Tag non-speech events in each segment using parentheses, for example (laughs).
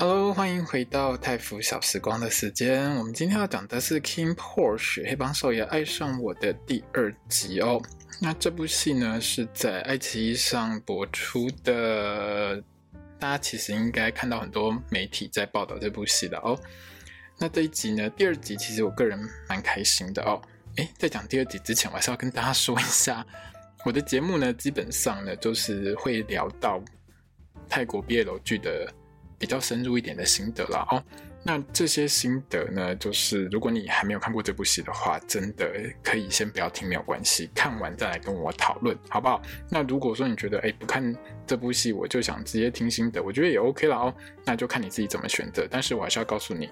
Hello，欢迎回到泰服小时光的时间。我们今天要讲的是《King Porsche 黑帮少爷爱上我》的第二集哦。那这部戏呢，是在爱奇艺上播出的，大家其实应该看到很多媒体在报道这部戏的哦。那这一集呢，第二集其实我个人蛮开心的哦。诶，在讲第二集之前，我还是要跟大家说一下，我的节目呢，基本上呢，就是会聊到泰国 BL 剧的。比较深入一点的心得啦哦，那这些心得呢，就是如果你还没有看过这部戏的话，真的可以先不要听，没有关系，看完再来跟我讨论，好不好？那如果说你觉得哎不看这部戏，我就想直接听心得，我觉得也 OK 了哦，那就看你自己怎么选择。但是我还是要告诉你，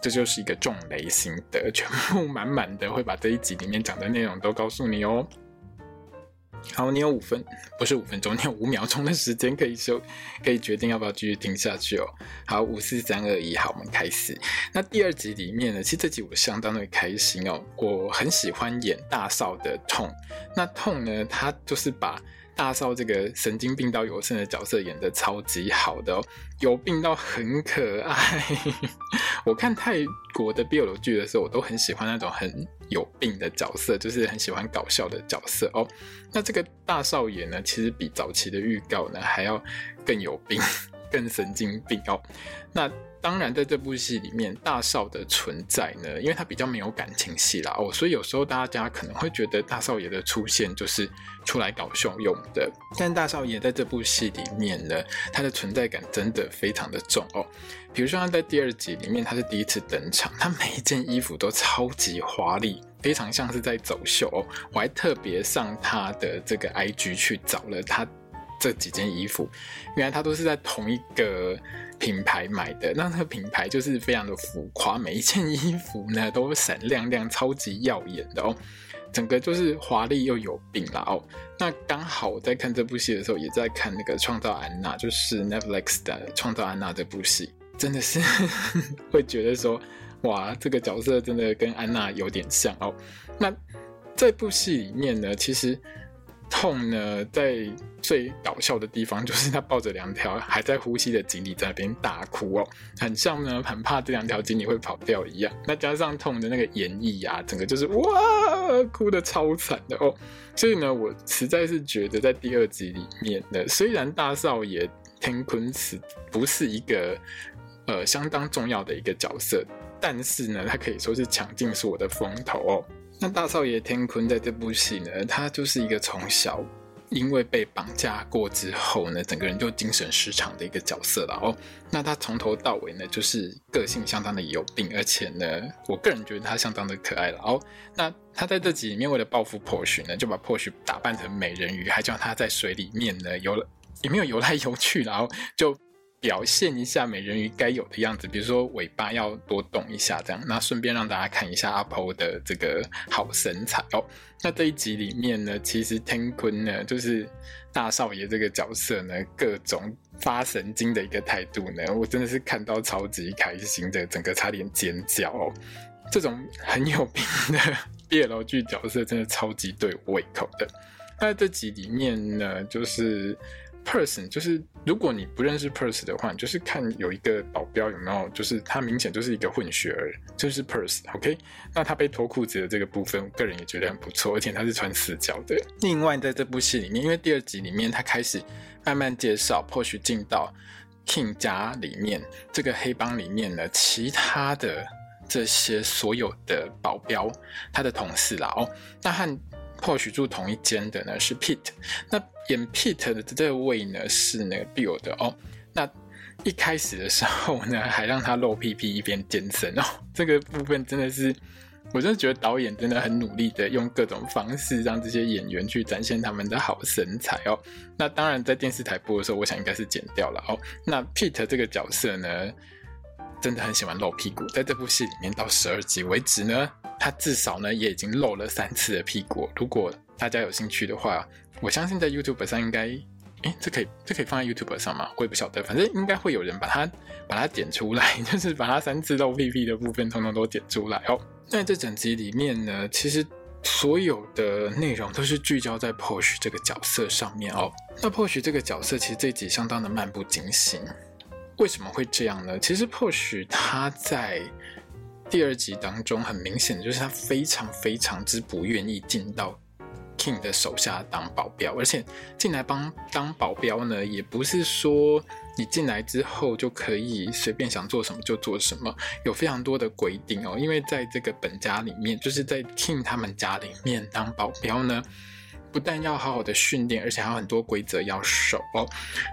这就是一个重雷心得，全部满满的会把这一集里面讲的内容都告诉你哦。好，你有五分，不是五分钟，你有五秒钟的时间可以休，(laughs) 可以决定要不要继续听下去哦。好，五四三二一，好，我们开始。那第二集里面呢，其实这集我相当的开心哦，我很喜欢演大少的痛。那痛呢，他就是把。大少这个神经病到有剩的角色演得超级好的哦，有病到很可爱。(laughs) 我看泰国的 BL 剧的时候，我都很喜欢那种很有病的角色，就是很喜欢搞笑的角色哦。那这个大少爷呢，其实比早期的预告呢还要更有病，(laughs) 更神经病哦。那。当然，在这部戏里面，大少的存在呢，因为他比较没有感情戏啦哦，所以有时候大家可能会觉得大少爷的出现就是出来搞笑用的。但大少爷在这部戏里面呢，他的存在感真的非常的重哦。比如说他在第二集里面，他是第一次登场，他每一件衣服都超级华丽，非常像是在走秀哦。我还特别上他的这个 IG 去找了他这几件衣服，原来他都是在同一个。品牌买的，那那个品牌就是非常的浮夸，每一件衣服呢都闪亮亮，超级耀眼的哦，整个就是华丽又有病啦哦。那刚好我在看这部戏的时候，也在看那个《创造安娜》，就是 Netflix 的《创造安娜》这部戏，真的是 (laughs) 会觉得说，哇，这个角色真的跟安娜有点像哦。那这部戏里面呢，其实。痛呢，在最搞笑的地方就是他抱着两条还在呼吸的锦鲤在那边大哭哦，很像呢，很怕这两条锦鲤会跑掉一样。那加上痛的那个演绎啊，整个就是哇，哭得超惨的哦。所以呢，我实在是觉得在第二集里面呢，虽然大少爷天坤是不是一个呃相当重要的一个角色，但是呢，他可以说是抢尽是我的风头哦。那大少爷天坤在这部戏呢，他就是一个从小因为被绑架过之后呢，整个人就精神失常的一个角色了哦。那他从头到尾呢，就是个性相当的有病，而且呢，我个人觉得他相当的可爱了哦。那他在这集里面为了报复 Porsche 呢，就把 Porsche 打扮成美人鱼，还叫他在水里面呢游了，也没有游来游去，然后就。表现一下美人鱼该有的样子，比如说尾巴要多动一下，这样。那顺便让大家看一下阿婆的这个好身材哦。那这一集里面呢，其实天坤呢，就是大少爷这个角色呢，各种发神经的一个态度呢，我真的是看到超级开心的，整个差点尖叫哦。这种很有病的 (laughs) BL 剧角色，真的超级对胃口的。那这集里面呢，就是。Person 就是，如果你不认识 Person 的话，你就是看有一个保镖有没有，就是他明显就是一个混血儿，就是 Person，OK？那他被脱裤子的这个部分，我个人也觉得很不错，而且他是穿死角的。另外，在这部戏里面，因为第二集里面他开始慢慢介绍，Porsche 进到 King 家里面这个黑帮里面呢，其他的这些所有的保镖，他的同事啦哦，那和。或许住同一间的呢是 Pete，那演 Pete 的这位呢是那个 Bill 的哦。那一开始的时候呢，(laughs) 还让他露屁屁一边健身哦。(laughs) 这个部分真的是，我真的觉得导演真的很努力的用各种方式让这些演员去展现他们的好身材哦。那当然在电视台播的时候，我想应该是剪掉了哦。那 Pete 这个角色呢，真的很喜欢露屁股，在这部戏里面到十二集为止呢。他至少呢也已经露了三次的屁股。如果大家有兴趣的话，我相信在 YouTube 上应该，诶，这可以这可以放在 YouTube 上吗？我也不晓得，反正应该会有人把它把它剪出来，(laughs) 就是把它三次露屁屁的部分通通都剪出来哦。那这整集里面呢，其实所有的内容都是聚焦在 Porsche 这个角色上面哦。那 Porsche 这个角色其实这集相当的漫不经心。为什么会这样呢？其实 Porsche 他在第二集当中，很明显的就是他非常非常之不愿意进到 King 的手下当保镖，而且进来帮当保镖呢，也不是说你进来之后就可以随便想做什么就做什么，有非常多的规定哦。因为在这个本家里面，就是在 King 他们家里面当保镖呢，不但要好好的训练，而且还有很多规则要守哦。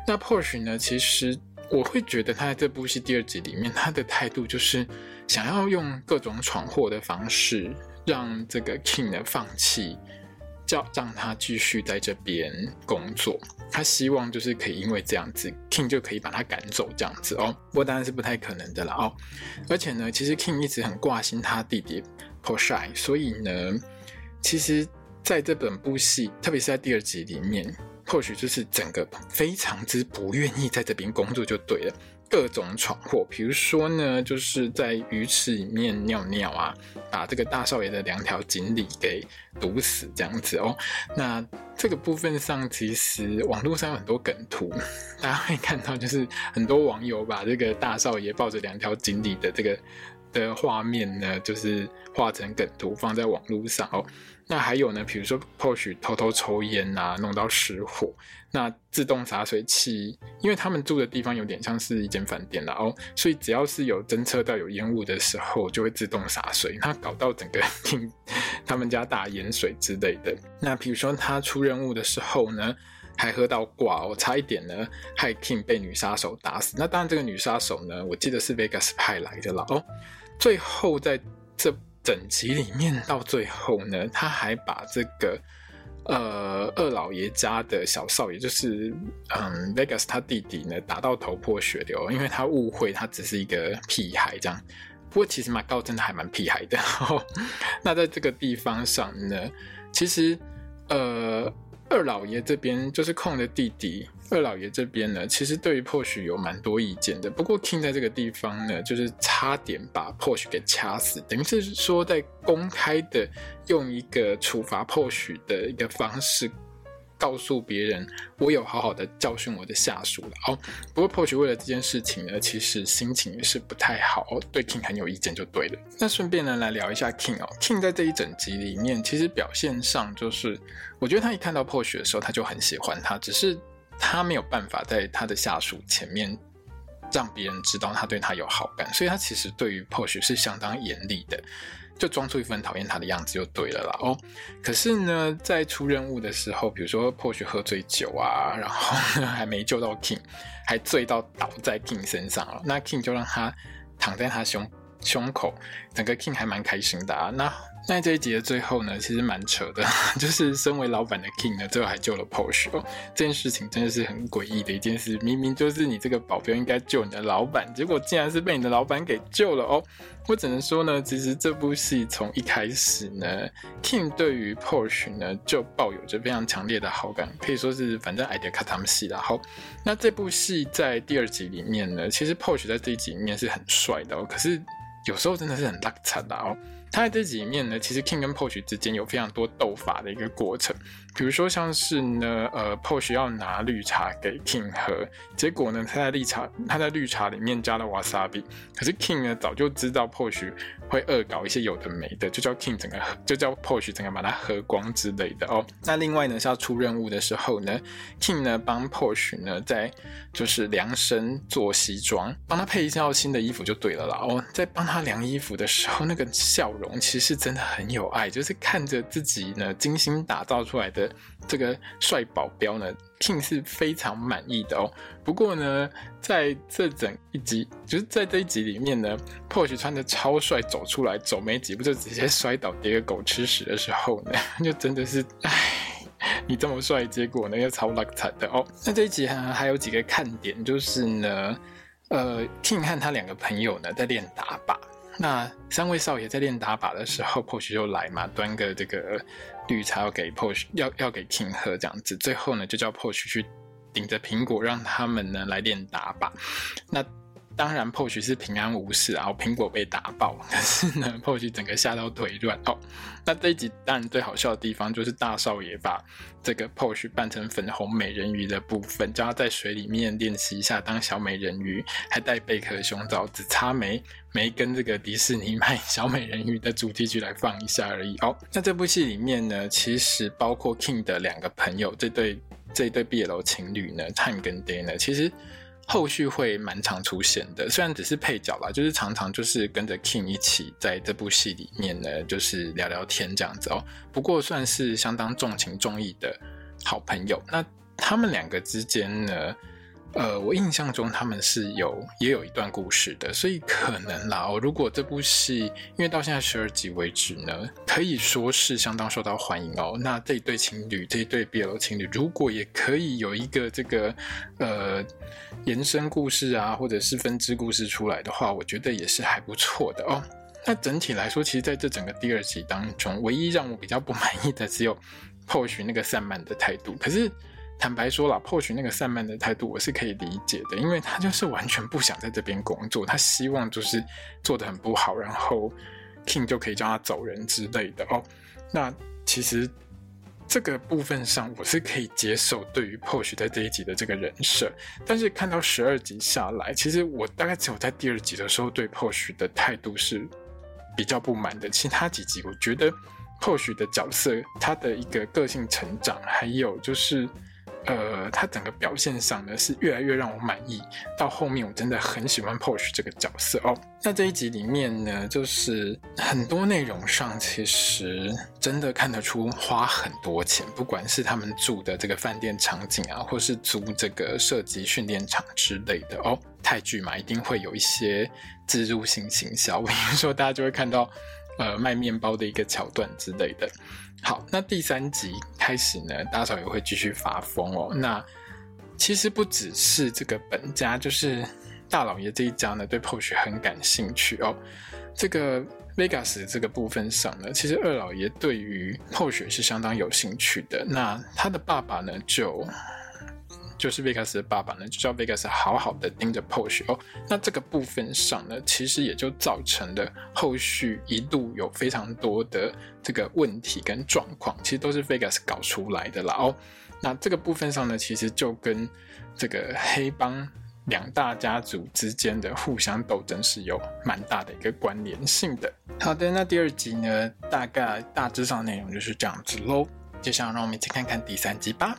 那 Porsche 呢，其实。我会觉得他在这部戏第二集里面，他的态度就是想要用各种闯祸的方式，让这个 King 呢放弃，叫让他继续在这边工作。他希望就是可以因为这样子，King 就可以把他赶走这样子哦。不过当然是不太可能的了哦。而且呢，其实 King 一直很挂心他弟弟 Porsche，所以呢，其实在这本部戏，特别是在第二集里面。或许就是整个非常之不愿意在这边工作就对了，各种闯祸，比如说呢，就是在鱼池里面尿尿啊，把这个大少爷的两条锦鲤给毒死这样子哦。那这个部分上，其实网络上有很多梗图，(laughs) 大家会看到，就是很多网友把这个大少爷抱着两条锦鲤的这个的画面呢，就是画成梗图放在网络上哦。那还有呢，比如说或许偷偷抽烟啊，弄到失火。那自动洒水器，因为他们住的地方有点像是一间饭店啦哦，所以只要是有侦测到有烟雾的时候，就会自动洒水。那搞到整个，(laughs) 他们家大盐水之类的。那比如说他出任务的时候呢，还喝到挂哦，差一点呢害 King 被女杀手打死。那当然这个女杀手呢，我记得是 Vegas 派来的了哦。最后在这。整集里面到最后呢，他还把这个呃二老爷家的小少爷，就是嗯 Vegas 他弟弟呢打到头破血流，因为他误会他只是一个屁孩这样。不过其实马高真的还蛮屁孩的。(laughs) 那在这个地方上呢，其实呃二老爷这边就是控的弟弟。二老爷这边呢，其实对于 Push 有蛮多意见的。不过 King 在这个地方呢，就是差点把 Push 给掐死，等于是说在公开的用一个处罚 Push 的一个方式，告诉别人我有好好的教训我的下属了。哦，不过 Porsche 为了这件事情呢，其实心情也是不太好，对 King 很有意见就对了。那顺便呢来聊一下 King 哦，King 在这一整集里面，其实表现上就是，我觉得他一看到 Porsche 的时候，他就很喜欢他，只是。他没有办法在他的下属前面让别人知道他对他有好感，所以他其实对于 Porsche 是相当严厉的，就装出一副很讨厌他的样子就对了啦。哦，可是呢，在出任务的时候，比如说破雪喝醉酒啊，然后还没救到 King，还醉到倒在 King 身上了，那 King 就让他躺在他胸胸口，整个 King 还蛮开心的啊。那那这一集的最后呢，其实蛮扯的，(laughs) 就是身为老板的 King 呢，最后还救了 Porsche 哦。这件事情真的是很诡异的一件事，明明就是你这个保镖应该救你的老板，结果竟然是被你的老板给救了哦。我只能说呢，其实这部戏从一开始呢，King 对于 Porsche 呢就抱有着非常强烈的好感，可以说是反正爱的卡他们戏啦。好，那这部戏在第二集里面呢，其实 Porsche 在这一集里面是很帅的哦，可是有时候真的是很拉惨的哦。他在这集里面呢，其实 King 跟 Porsche 之间有非常多斗法的一个过程。比如说像是呢，呃，Posh 要拿绿茶给 King 喝，结果呢，他在绿茶他在绿茶里面加了 wasabi，可是 King 呢早就知道 Posh 会恶搞一些有的没的，就叫 King 整个就叫 Posh 整个把它喝光之类的哦。那另外呢是要出任务的时候呢，King 呢帮 Posh 呢在就是量身做西装，帮他配一套新的衣服就对了啦哦。在帮他量衣服的时候，那个笑容其实真的很有爱，就是看着自己呢精心打造出来的这个帅保镖呢。King 是非常满意的哦。不过呢，在这整一集，就是在这一集里面呢，Porsche 穿的超帅走出来，走没几步就直接摔倒，跌个狗吃屎的时候呢，(laughs) 就真的是，唉，你这么帅，结果呢又超烂惨的哦。那这一集呢还有几个看点，就是呢，呃，King 和他两个朋友呢在练打靶。那三位少爷在练打靶的时候，(laughs) Poach 就来嘛，端个这个绿茶要给 Poach，要要给 King 喝这样子。最后呢，就叫 Poach 去顶着苹果，让他们呢来练打靶。那当然，Porsche 是平安无事，然后苹果被打爆。可是呢，Porsche 整个吓到腿软哦。那这一集当然最好笑的地方就是大少爷把这个 Porsche 扮成粉红美人鱼的部分，叫他在水里面练习一下当小美人鱼，还戴贝壳胸罩，只差没没跟这个迪士尼买小美人鱼的主题曲来放一下而已哦。那这部戏里面呢，其实包括 King 的两个朋友，这对这一对 BL 情侣呢，Time 跟 Dana，，其实。后续会蛮常出现的，虽然只是配角啦，就是常常就是跟着 King 一起在这部戏里面呢，就是聊聊天这样子哦。不过算是相当重情重义的好朋友。那他们两个之间呢？呃，我印象中他们是有也有一段故事的，所以可能啦哦。如果这部戏因为到现在十二集为止呢，可以说是相当受到欢迎哦。那这一对情侣，这一对 BL 情侣，如果也可以有一个这个呃延伸故事啊，或者是分支故事出来的话，我觉得也是还不错的哦。那整体来说，其实在这整个第二集当中，唯一让我比较不满意的只有后续那个散漫的态度，可是。坦白说了破许那个散漫的态度我是可以理解的，因为他就是完全不想在这边工作，他希望就是做得很不好，然后 King 就可以叫他走人之类的哦。那其实这个部分上我是可以接受，对于破许在这一集的这个人设，但是看到十二集下来，其实我大概只有在第二集的时候对破许的态度是比较不满的，其他几集我觉得破许的角色他的一个个性成长，还有就是。呃，他整个表现上呢是越来越让我满意。到后面我真的很喜欢 Porsche 这个角色哦。那这一集里面呢，就是很多内容上其实真的看得出花很多钱，不管是他们住的这个饭店场景啊，或是租这个射击训练场之类的哦。泰剧嘛，一定会有一些置入性行销，比如说大家就会看到呃卖面包的一个桥段之类的。好，那第三集开始呢，大嫂也会继续发疯哦。那其实不只是这个本家，就是大老爷这一家呢，对 Porsche 很感兴趣哦。这个 Vegas 这个部分上呢，其实二老爷对于 Porsche 是相当有兴趣的。那他的爸爸呢，就。就是 Vegas 的爸爸呢，就叫 Vegas 好好的盯着 Porsche 哦。那这个部分上呢，其实也就造成了后续一度有非常多的这个问题跟状况，其实都是 Vegas 搞出来的啦哦。那这个部分上呢，其实就跟这个黑帮两大家族之间的互相斗争是有蛮大的一个关联性的。好的，那第二集呢，大概大致上内容就是这样子喽。接下来让我们一起看看第三集吧。